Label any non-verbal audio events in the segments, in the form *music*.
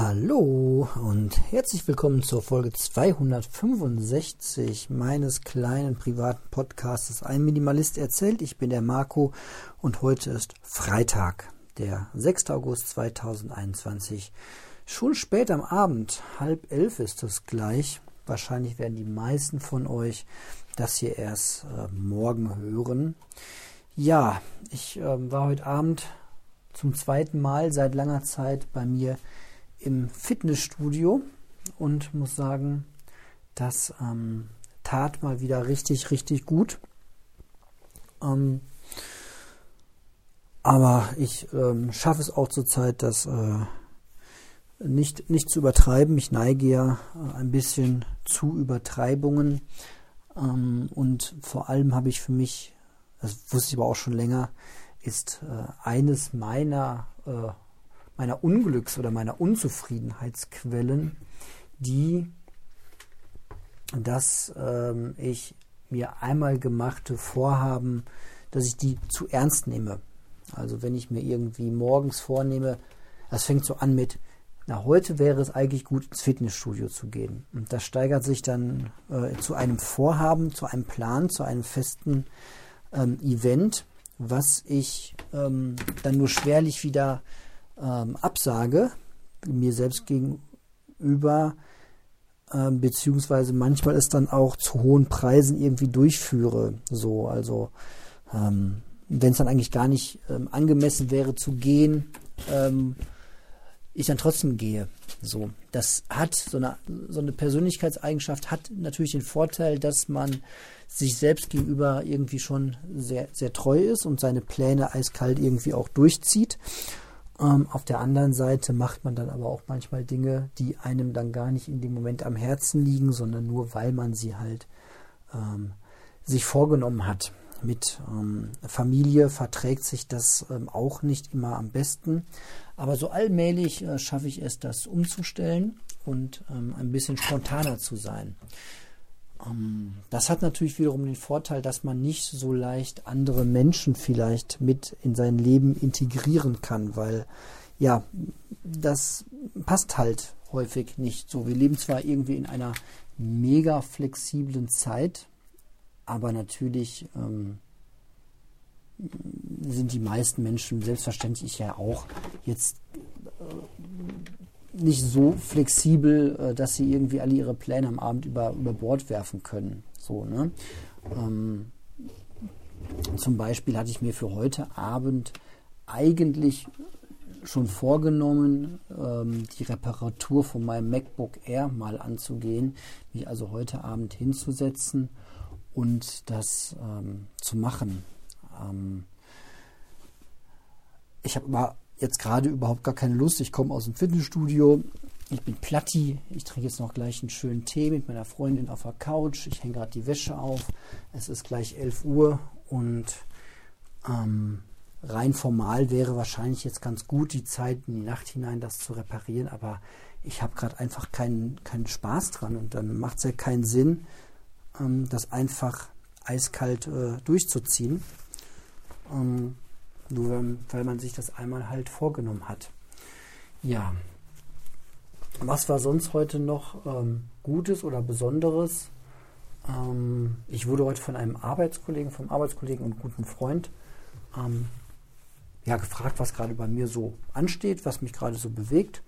Hallo und herzlich willkommen zur Folge 265 meines kleinen privaten Podcasts Ein Minimalist erzählt. Ich bin der Marco und heute ist Freitag, der 6. August 2021. Schon spät am Abend, halb elf ist es gleich. Wahrscheinlich werden die meisten von euch das hier erst äh, morgen hören. Ja, ich äh, war heute Abend zum zweiten Mal seit langer Zeit bei mir im Fitnessstudio und muss sagen, das ähm, tat mal wieder richtig, richtig gut. Ähm, aber ich ähm, schaffe es auch zurzeit, das äh, nicht, nicht zu übertreiben. Ich neige ja äh, ein bisschen zu Übertreibungen. Ähm, und vor allem habe ich für mich, das wusste ich aber auch schon länger, ist äh, eines meiner äh, meiner Unglücks- oder meiner Unzufriedenheitsquellen, die, dass ähm, ich mir einmal gemachte Vorhaben, dass ich die zu ernst nehme. Also wenn ich mir irgendwie morgens vornehme, das fängt so an mit, na heute wäre es eigentlich gut ins Fitnessstudio zu gehen. Und das steigert sich dann äh, zu einem Vorhaben, zu einem Plan, zu einem festen ähm, Event, was ich ähm, dann nur schwerlich wieder ähm, absage, mir selbst gegenüber, ähm, beziehungsweise manchmal es dann auch zu hohen Preisen irgendwie durchführe. So, also ähm, wenn es dann eigentlich gar nicht ähm, angemessen wäre zu gehen, ähm, ich dann trotzdem gehe. So, das hat so eine, so eine Persönlichkeitseigenschaft hat natürlich den Vorteil, dass man sich selbst gegenüber irgendwie schon sehr, sehr treu ist und seine Pläne eiskalt irgendwie auch durchzieht. Ähm, auf der anderen Seite macht man dann aber auch manchmal Dinge, die einem dann gar nicht in dem Moment am Herzen liegen, sondern nur weil man sie halt ähm, sich vorgenommen hat. Mit ähm, Familie verträgt sich das ähm, auch nicht immer am besten. Aber so allmählich äh, schaffe ich es, das umzustellen und ähm, ein bisschen spontaner zu sein. Ähm, das hat natürlich wiederum den Vorteil, dass man nicht so leicht andere Menschen vielleicht mit in sein Leben integrieren kann, weil ja, das passt halt häufig nicht so. Wir leben zwar irgendwie in einer mega flexiblen Zeit, aber natürlich ähm, sind die meisten Menschen, selbstverständlich ich ja auch, jetzt äh, nicht so flexibel, äh, dass sie irgendwie alle ihre Pläne am Abend über, über Bord werfen können. So, ne? Ähm, zum Beispiel hatte ich mir für heute Abend eigentlich schon vorgenommen, ähm, die Reparatur von meinem MacBook Air mal anzugehen, mich also heute Abend hinzusetzen und das ähm, zu machen. Ähm, ich habe aber jetzt gerade überhaupt gar keine Lust. Ich komme aus dem Fitnessstudio. Ich bin platti. Ich trinke jetzt noch gleich einen schönen Tee mit meiner Freundin auf der Couch. Ich hänge gerade die Wäsche auf. Es ist gleich 11 Uhr und ähm, rein formal wäre wahrscheinlich jetzt ganz gut, die Zeit in die Nacht hinein das zu reparieren. Aber ich habe gerade einfach keinen, keinen Spaß dran und dann macht es ja keinen Sinn, ähm, das einfach eiskalt äh, durchzuziehen. Ähm, nur weil man sich das einmal halt vorgenommen hat. Ja. Was war sonst heute noch ähm, Gutes oder Besonderes? Ähm, ich wurde heute von einem Arbeitskollegen, vom Arbeitskollegen und guten Freund ähm, ja, gefragt, was gerade bei mir so ansteht, was mich gerade so bewegt.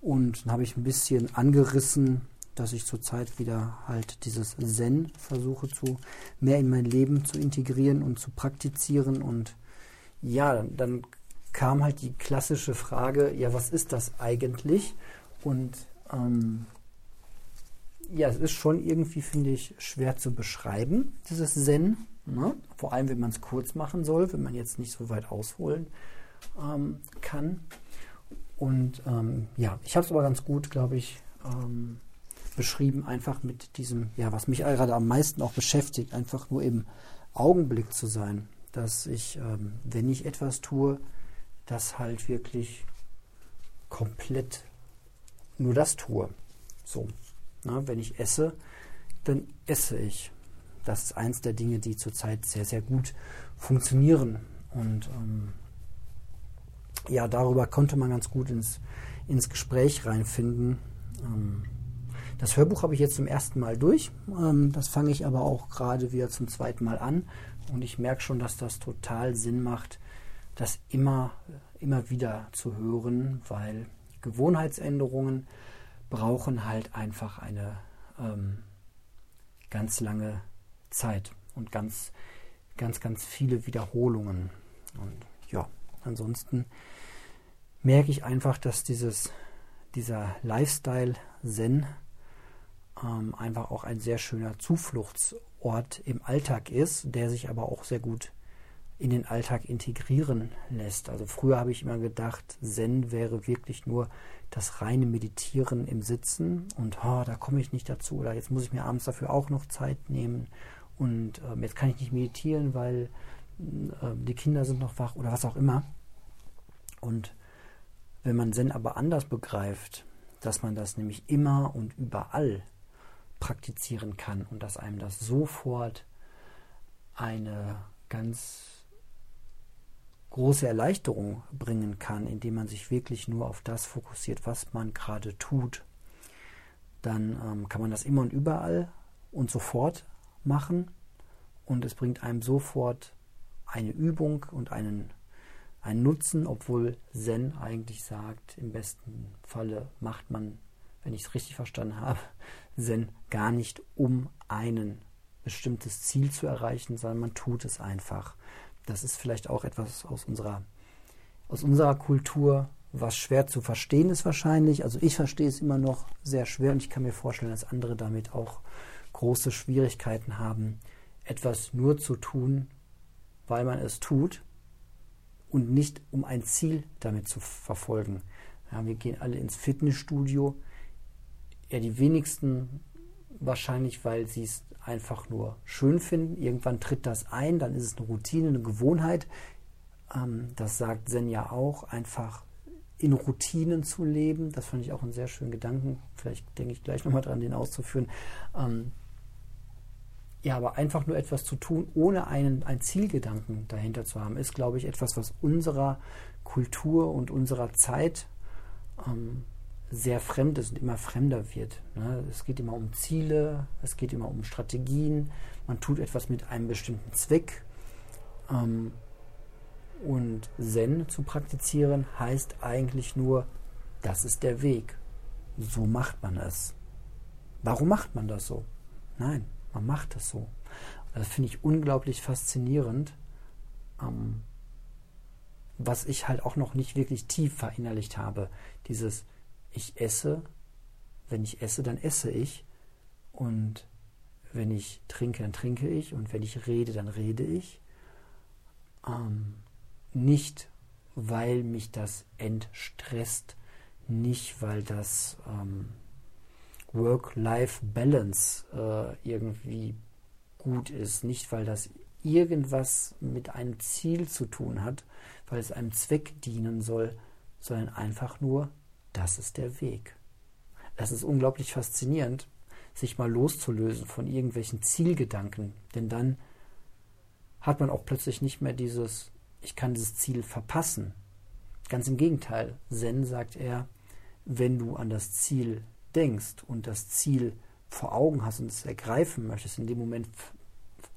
Und dann habe ich ein bisschen angerissen, dass ich zurzeit wieder halt dieses Zen versuche zu mehr in mein Leben zu integrieren und zu praktizieren und ja, dann kam halt die klassische Frage, ja, was ist das eigentlich? Und ähm, ja, es ist schon irgendwie, finde ich, schwer zu beschreiben, dieses Zen. Ne? Vor allem, wenn man es kurz machen soll, wenn man jetzt nicht so weit ausholen ähm, kann. Und ähm, ja, ich habe es aber ganz gut, glaube ich, ähm, beschrieben, einfach mit diesem, ja, was mich gerade am meisten auch beschäftigt, einfach nur im Augenblick zu sein dass ich, ähm, wenn ich etwas tue, das halt wirklich komplett nur das tue. So, na, wenn ich esse, dann esse ich. Das ist eins der Dinge, die zurzeit sehr, sehr gut funktionieren. Und ähm, ja, darüber konnte man ganz gut ins, ins Gespräch reinfinden. Ähm, das Hörbuch habe ich jetzt zum ersten Mal durch. Ähm, das fange ich aber auch gerade wieder zum zweiten Mal an. Und ich merke schon, dass das total Sinn macht, das immer, immer wieder zu hören, weil Gewohnheitsänderungen brauchen halt einfach eine ähm, ganz lange Zeit und ganz, ganz, ganz viele Wiederholungen. Und ja, ansonsten merke ich einfach, dass dieses, dieser Lifestyle Zen ähm, einfach auch ein sehr schöner Zufluchtsort im Alltag ist, der sich aber auch sehr gut in den Alltag integrieren lässt. Also früher habe ich immer gedacht, Zen wäre wirklich nur das reine Meditieren im Sitzen und oh, da komme ich nicht dazu oder jetzt muss ich mir abends dafür auch noch Zeit nehmen und ähm, jetzt kann ich nicht meditieren, weil äh, die Kinder sind noch wach oder was auch immer. Und wenn man Zen aber anders begreift, dass man das nämlich immer und überall praktizieren kann und dass einem das sofort eine ganz große Erleichterung bringen kann, indem man sich wirklich nur auf das fokussiert, was man gerade tut, dann ähm, kann man das immer und überall und sofort machen und es bringt einem sofort eine Übung und einen, einen Nutzen, obwohl Zen eigentlich sagt, im besten Falle macht man, wenn ich es richtig verstanden habe, Zen gar nicht, um ein bestimmtes Ziel zu erreichen, sondern man tut es einfach. Das ist vielleicht auch etwas aus unserer, aus unserer Kultur, was schwer zu verstehen ist wahrscheinlich. Also ich verstehe es immer noch sehr schwer und ich kann mir vorstellen, dass andere damit auch große Schwierigkeiten haben, etwas nur zu tun, weil man es tut und nicht um ein Ziel damit zu verfolgen. Ja, wir gehen alle ins Fitnessstudio. Ja, die wenigsten wahrscheinlich, weil sie es einfach nur schön finden. Irgendwann tritt das ein, dann ist es eine Routine, eine Gewohnheit. Ähm, das sagt Zen ja auch, einfach in Routinen zu leben. Das fand ich auch einen sehr schönen Gedanken. Vielleicht denke ich gleich nochmal dran, den auszuführen. Ähm, ja, aber einfach nur etwas zu tun, ohne einen, einen Zielgedanken dahinter zu haben, ist, glaube ich, etwas, was unserer Kultur und unserer Zeit ähm, sehr fremd ist und immer fremder wird. Ne? Es geht immer um Ziele, es geht immer um Strategien, man tut etwas mit einem bestimmten Zweck. Ähm, und Zen zu praktizieren heißt eigentlich nur, das ist der Weg. So macht man es. Warum macht man das so? Nein, man macht es so. Das finde ich unglaublich faszinierend, ähm, was ich halt auch noch nicht wirklich tief verinnerlicht habe. Dieses, ich esse, wenn ich esse, dann esse ich. Und wenn ich trinke, dann trinke ich. Und wenn ich rede, dann rede ich. Ähm, nicht, weil mich das entstresst, nicht, weil das ähm, Work-Life-Balance äh, irgendwie gut ist, nicht, weil das irgendwas mit einem Ziel zu tun hat, weil es einem Zweck dienen soll, sondern einfach nur, das ist der Weg. Es ist unglaublich faszinierend, sich mal loszulösen von irgendwelchen Zielgedanken, denn dann hat man auch plötzlich nicht mehr dieses, ich kann dieses Ziel verpassen. Ganz im Gegenteil, Zen sagt er, wenn du an das Ziel denkst und das Ziel vor Augen hast und es ergreifen möchtest, in dem Moment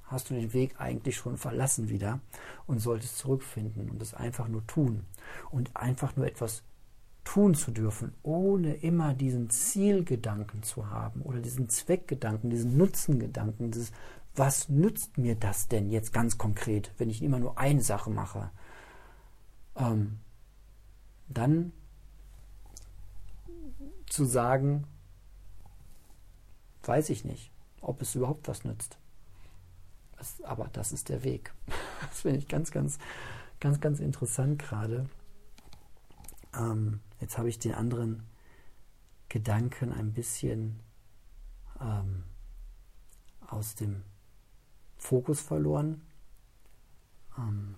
hast du den Weg eigentlich schon verlassen wieder und solltest zurückfinden und es einfach nur tun und einfach nur etwas tun zu dürfen, ohne immer diesen Zielgedanken zu haben oder diesen Zweckgedanken, diesen Nutzengedanken, dieses, was nützt mir das denn jetzt ganz konkret, wenn ich immer nur eine Sache mache, ähm, dann zu sagen, weiß ich nicht, ob es überhaupt was nützt. Das, aber das ist der Weg. *laughs* Das finde ich ganz, ganz, ganz, ganz interessant gerade. Ähm, jetzt habe ich den anderen Gedanken ein bisschen ähm, aus dem Fokus verloren. Ähm,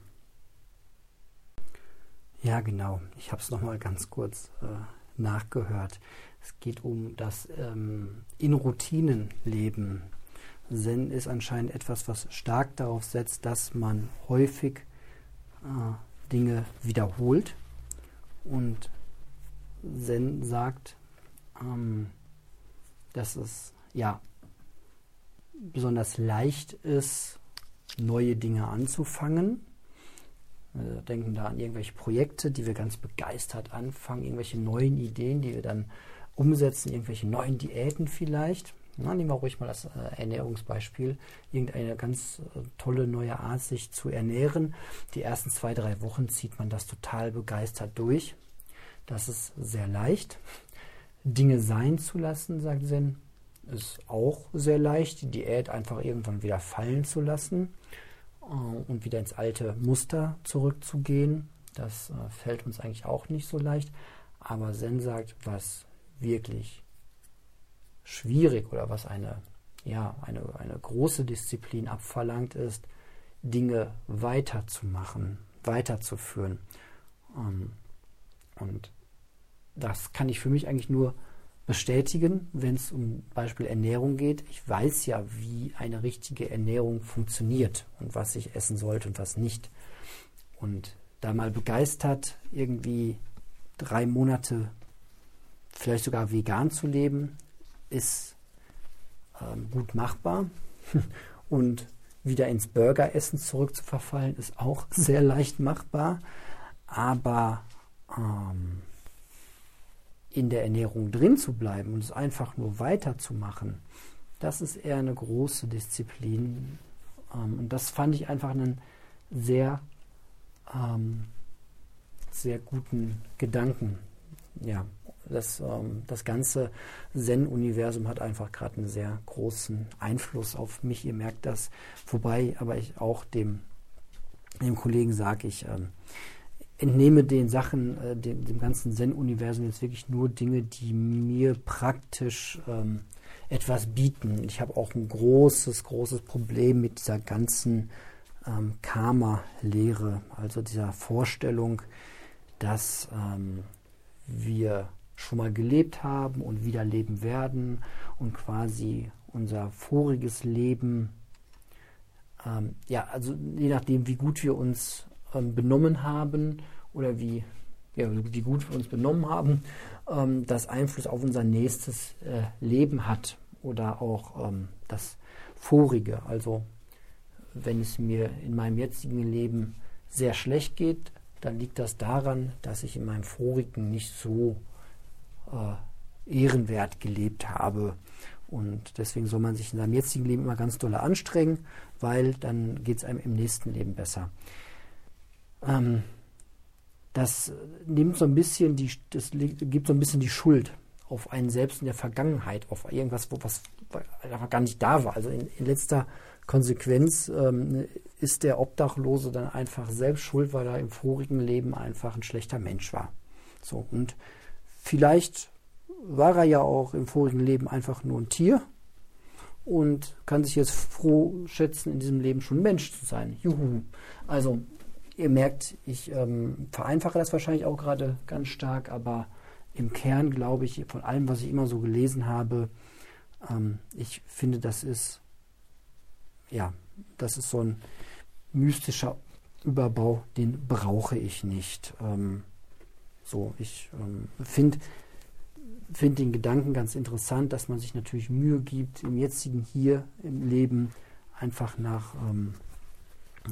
ja, genau. Ich habe es nochmal ganz kurz äh, nachgehört. Es geht um das ähm, in Routinen leben. Zen ist anscheinend etwas, was stark darauf setzt, dass man häufig äh, Dinge wiederholt Und Zen sagt, ähm, dass es ja besonders leicht ist, neue Dinge anzufangen. Wir denken da an irgendwelche Projekte, die wir ganz begeistert anfangen, irgendwelche neuen Ideen, die wir dann umsetzen, irgendwelche neuen Diäten vielleicht. Na, nehmen wir ruhig mal das äh, Ernährungsbeispiel. Irgendeine ganz äh, tolle neue Art, sich zu ernähren. Die ersten zwei, drei Wochen zieht man das total begeistert durch. Das ist sehr leicht. Dinge sein zu lassen, sagt Zen, ist auch sehr leicht. Die Diät einfach irgendwann wieder fallen zu lassen äh, und wieder ins alte Muster zurückzugehen. Das äh, fällt uns eigentlich auch nicht so leicht. Aber Zen sagt, was wirklich schwierig oder was eine, ja, eine, eine große Disziplin abverlangt, ist, Dinge weiterzumachen, weiterzuführen. Ähm, und das kann ich für mich eigentlich nur bestätigen, wenn es um Beispiel Ernährung geht. Ich weiß ja, wie eine richtige Ernährung funktioniert und was ich essen sollte und was nicht. Und da mal begeistert, irgendwie drei Monate vielleicht sogar vegan zu leben, ist ähm, gut machbar. *laughs* Und wieder ins Burgeressen zurückzuverfallen, ist auch *laughs* sehr leicht machbar. Aber ähm, in der Ernährung drin zu bleiben und es einfach nur weiterzumachen, das ist eher eine große Disziplin. Ähm, und das fand ich einfach einen sehr, ähm, sehr guten Gedanken. Ja, das, ähm, das ganze Zen-Universum hat einfach gerade einen sehr großen Einfluss auf mich. Ihr merkt das. Wobei aber ich auch dem, dem Kollegen sage, ich ähm, entnehme den Sachen, äh, dem, dem, ganzen Zen-Universum jetzt wirklich nur Dinge, die mir praktisch ähm, etwas bieten. Ich habe auch ein großes, großes Problem mit dieser ganzen ähm, Karma-Lehre, also dieser Vorstellung, dass ähm, wir schon mal gelebt haben und wieder leben werden und quasi unser voriges Leben, ähm, ja, also je nachdem, wie gut wir uns ähm, benommen haben oder wie, ja, wie gut wir uns benommen haben, ähm, das Einfluss auf unser nächstes äh, Leben hat oder auch ähm, das vorige. Also wenn es mir in meinem jetzigen Leben sehr schlecht geht, dann liegt das daran, dass ich in meinem vorigen nicht so äh, ehrenwert gelebt habe. Und deswegen soll man sich in seinem jetzigen Leben immer ganz doll anstrengen, weil dann geht es einem im nächsten Leben besser. Ähm, das nimmt so ein bisschen die, das gibt so ein bisschen die Schuld auf einen selbst in der Vergangenheit, auf irgendwas, wo was einfach gar nicht da war. Also in, in letzter Konsequenz ähm, ist der Obdachlose dann einfach selbst schuld, weil er im vorigen Leben einfach ein schlechter Mensch war. So und Vielleicht war er ja auch im vorigen Leben einfach nur ein Tier und kann sich jetzt froh schätzen, in diesem Leben schon Mensch zu sein. Juhu. Also, ihr merkt, ich ähm, vereinfache das wahrscheinlich auch gerade ganz stark, aber im Kern glaube ich, von allem, was ich immer so gelesen habe, ähm, ich finde, das ist, ja, das ist so ein mystischer Überbau, den brauche ich nicht. Ähm, so, ich ähm, finde find den Gedanken ganz interessant, dass man sich natürlich Mühe gibt, im jetzigen Hier im Leben einfach nach ähm,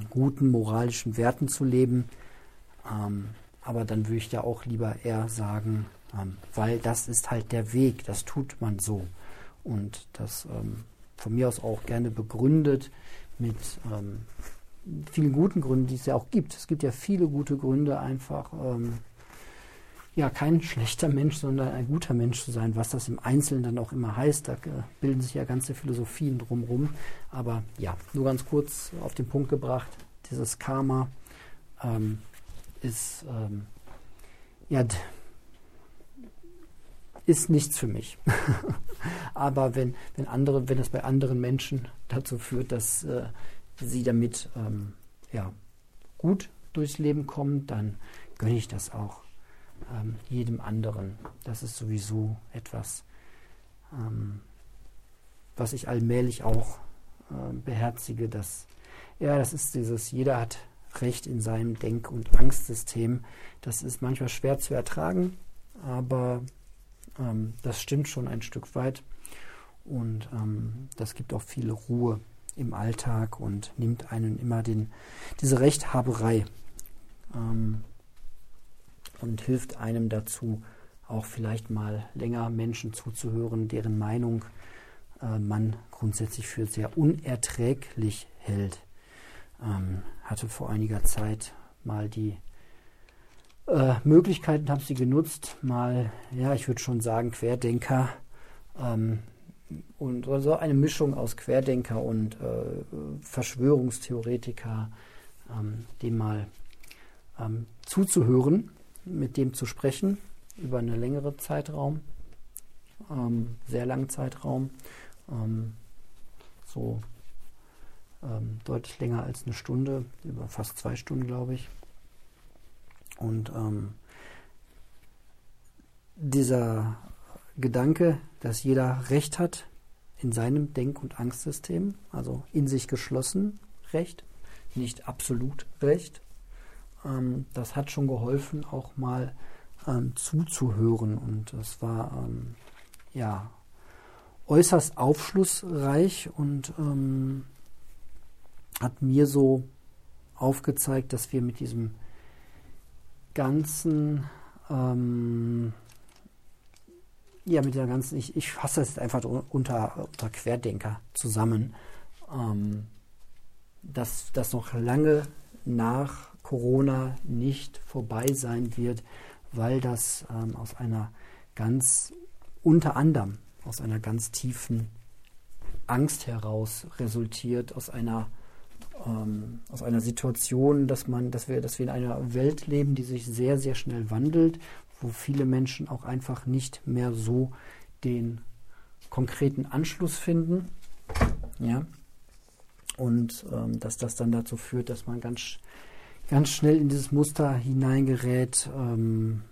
guten moralischen Werten zu leben. Ähm, aber dann würde ich ja auch lieber eher sagen, ähm, weil das ist halt der Weg, das tut man so. Und das ähm, von mir aus auch gerne begründet mit ähm, vielen guten Gründen, die es ja auch gibt. Es gibt ja viele gute Gründe, einfach ähm, ja kein schlechter Mensch, sondern ein guter Mensch zu sein, was das im Einzelnen dann auch immer heißt. Da äh, bilden sich ja ganze Philosophien drumherum. Aber ja, nur ganz kurz auf den Punkt gebracht, dieses Karma ähm, ist ähm, ja ist nichts für mich. *laughs* Aber wenn, wenn andere, wenn es bei anderen Menschen dazu führt, dass äh, sie damit ähm, ja, gut durchs Leben kommen, dann gönne ich das auch ähm, jedem anderen. Das ist sowieso etwas, ähm, was ich allmählich auch äh, beherzige, dass ja, das ist dieses, jeder hat Recht in seinem Denk- und Angstsystem. Das ist manchmal schwer zu ertragen, aber ähm, das stimmt schon ein Stück weit. Und ähm, das gibt auch viel Ruhe im Alltag und nimmt einen immer den, diese Rechthaberei ähm, und hilft einem dazu, auch vielleicht mal länger Menschen zuzuhören, deren Meinung äh, man grundsätzlich für sehr unerträglich hält. Ähm, hatte vor einiger Zeit mal die äh, Möglichkeiten, habe sie genutzt, mal, ja, ich würde schon sagen, Querdenker ähm, und also eine Mischung aus Querdenker und äh, Verschwörungstheoretiker, ähm, dem mal ähm, zuzuhören, mit dem zu sprechen über einen längeren Zeitraum, ähm, sehr langen Zeitraum, ähm, so ähm, deutlich länger als eine Stunde, über fast zwei Stunden, glaube ich. Und ähm, dieser Gedanke, dass jeder Recht hat in seinem Denk- und Angstsystem, also in sich geschlossen Recht, nicht absolut Recht, ähm, das hat schon geholfen, auch mal ähm, zuzuhören. Und es war ähm, ja äußerst aufschlussreich und ähm, hat mir so aufgezeigt, dass wir mit diesem ganzen ähm, ja, mit der ganzen, ich, ich fasse das einfach unter, unter Querdenker zusammen, ähm, dass das noch lange nach Corona nicht vorbei sein wird, weil das ähm, aus einer ganz, unter anderem aus einer ganz tiefen Angst heraus resultiert, aus einer ähm, aus einer Situation, dass man, dass wir, dass wir in einer Welt leben, die sich sehr, sehr schnell wandelt, wo viele Menschen auch einfach nicht mehr so den konkreten Anschluss finden. Ja. Und ähm, dass das dann dazu führt, dass man ganz, ganz schnell in dieses Muster hineingerät, ähm,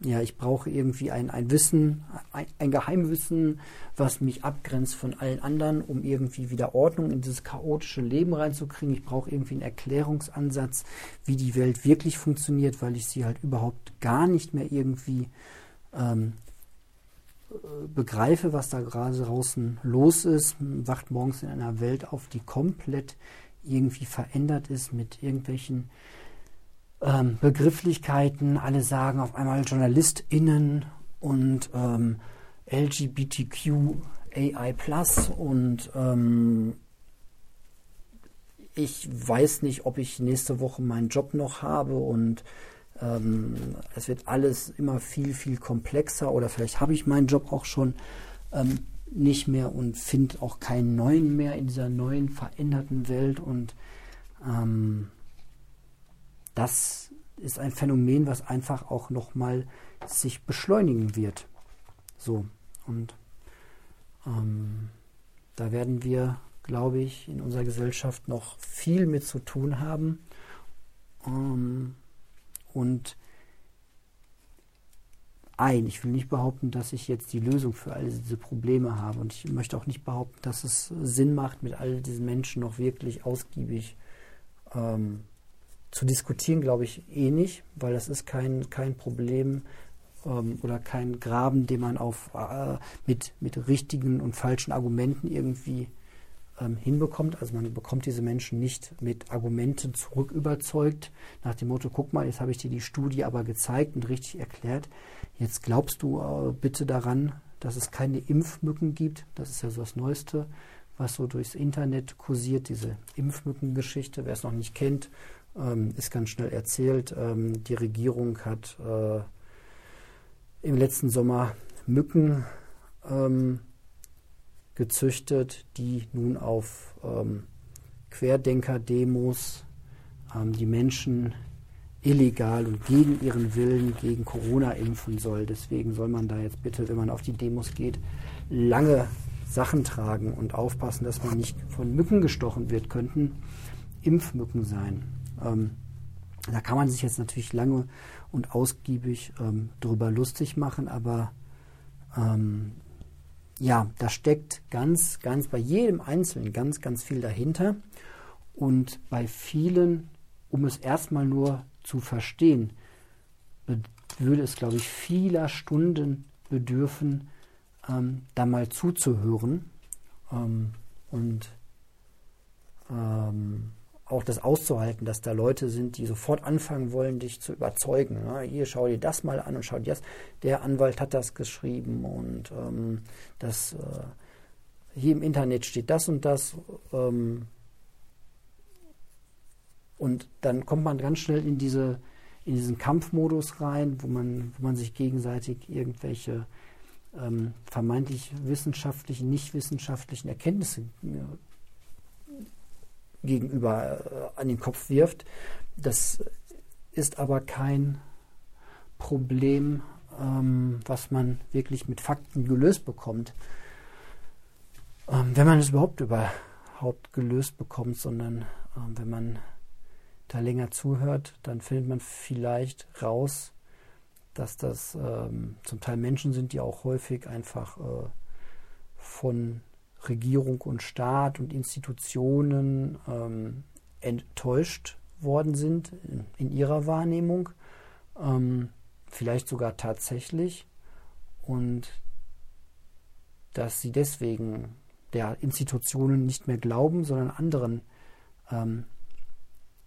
ja, ich brauche irgendwie ein, ein Wissen, ein, ein, Geheimwissen, was mich abgrenzt von allen anderen, um irgendwie wieder Ordnung in dieses chaotische Leben reinzukriegen. Ich brauche irgendwie einen Erklärungsansatz, wie die Welt wirklich funktioniert, weil ich sie halt überhaupt gar nicht mehr irgendwie ähm, begreife, was da gerade draußen los ist. Wacht morgens in einer Welt auf, die komplett irgendwie verändert ist mit irgendwelchen ähm, Begrifflichkeiten. Alle sagen auf einmal JournalistInnen und ähm, LGBTQ AI Plus und ähm, ich weiß nicht, ob ich nächste Woche meinen Job noch habe und ähm, es wird alles immer viel, viel komplexer oder vielleicht habe ich meinen Job auch schon ähm, nicht mehr und finde auch keinen neuen mehr in dieser neuen veränderten Welt und ähm, das ist ein Phänomen, was einfach auch nochmal sich beschleunigen wird. So, und ähm, da werden wir, glaube ich, in unserer Gesellschaft noch viel mit zu tun haben. Ähm, und ein, ich will nicht behaupten, dass ich jetzt die Lösung für all diese Probleme habe. Und ich möchte auch nicht behaupten, dass es Sinn macht, mit all diesen Menschen noch wirklich ausgiebig ähm, zu diskutieren, glaube ich, eh nicht, weil das ist kein, kein Problem ähm, oder kein Graben, den man auf, äh, mit, mit richtigen und falschen Argumenten irgendwie ähm, hinbekommt. Also man bekommt diese Menschen nicht mit Argumenten zurück überzeugt, nach dem Motto, guck mal, jetzt habe ich dir die Studie aber gezeigt und richtig erklärt. Jetzt glaubst du äh, bitte daran, dass es keine Impfmücken gibt. Das ist ja so das Neueste, was so durchs Internet kursiert, diese Impfmückengeschichte. Wer es noch nicht kennt, ähm, ist ganz schnell erzählt. Ähm, die Regierung hat äh, im letzten Sommer Mücken ähm, gezüchtet, die nun auf ähm, Querdenker-Demos ähm, die Menschen illegal und gegen ihren Willen gegen Corona impfen soll. Deswegen soll man da jetzt bitte, wenn man auf die Demos geht, lange Sachen tragen und aufpassen, dass man nicht von Mücken gestochen wird, könnten Impfmücken sein. Ähm, da kann man sich jetzt natürlich lange und ausgiebig ähm, drüber lustig machen, aber ähm, ja, da steckt ganz, ganz bei jedem Einzelnen ganz, ganz viel dahinter. Und bei vielen um es erstmal nur zu verstehen, würde es, glaube ich, vieler Stunden bedürfen, ähm, da mal zuzuhören ähm, und ähm, auch das auszuhalten, dass da Leute sind, die sofort anfangen wollen, dich zu überzeugen. Ja, hier schau dir das mal an und schau dir das. Der Anwalt hat das geschrieben und ähm, das äh, hier im Internet steht das und das. Ähm, und dann kommt man ganz schnell in diese in diesen Kampfmodus rein, wo man, wo man sich gegenseitig irgendwelche ähm, vermeintlich wissenschaftlichen, nicht wissenschaftlichen Erkenntnisse gegenüber äh, an den Kopf wirft. Das ist aber kein Problem, ähm, was man wirklich mit Fakten gelöst bekommt. Ähm, wenn man es überhaupt überhaupt gelöst bekommt, sondern ähm, wenn man da länger zuhört, dann findet man vielleicht raus, dass das ähm, zum Teil Menschen sind, die auch häufig einfach äh, von Regierung und Staat und Institutionen ähm, enttäuscht worden sind in, ihrer Wahrnehmung, ähm, vielleicht sogar tatsächlich, und dass sie deswegen der Institutionen nicht mehr glauben, sondern anderen ähm,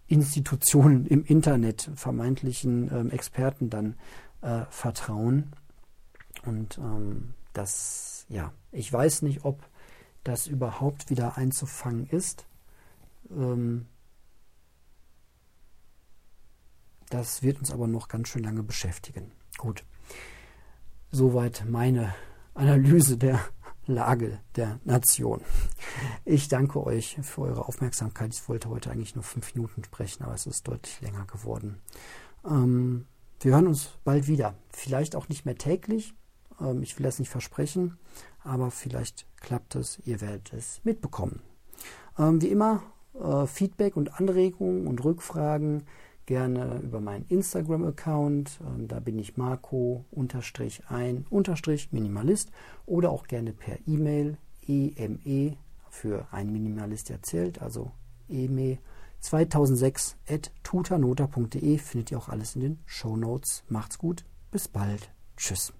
Institutionen im Internet, vermeintlichen ähm, Experten dann äh, vertrauen. Und ähm, das, ja, ich weiß nicht, ob das überhaupt wieder einzufangen ist. Ähm, das wird uns aber noch ganz schön lange beschäftigen. Gut. Soweit meine Analyse der Lage der Nation. Ich danke euch für eure Aufmerksamkeit. Ich wollte heute eigentlich nur fünf Minuten sprechen, aber es ist deutlich länger geworden. Ähm, wir hören uns bald wieder. Vielleicht auch nicht mehr täglich. Ähm, ich will das nicht versprechen, aber vielleicht klappt es. Ihr werdet es mitbekommen. Ähm, wie immer, äh, Feedback und Anregungen und Rückfragen gerne über meinen Instagram-Account. Ähm, da bin ich Marco-ein-minimalist oder auch gerne per E-Mail eme für ein Minimalist erzählt, also eme 2006 at tutanota.de findet ihr auch alles in den Show Notes. Macht's gut, bis bald, tschüss.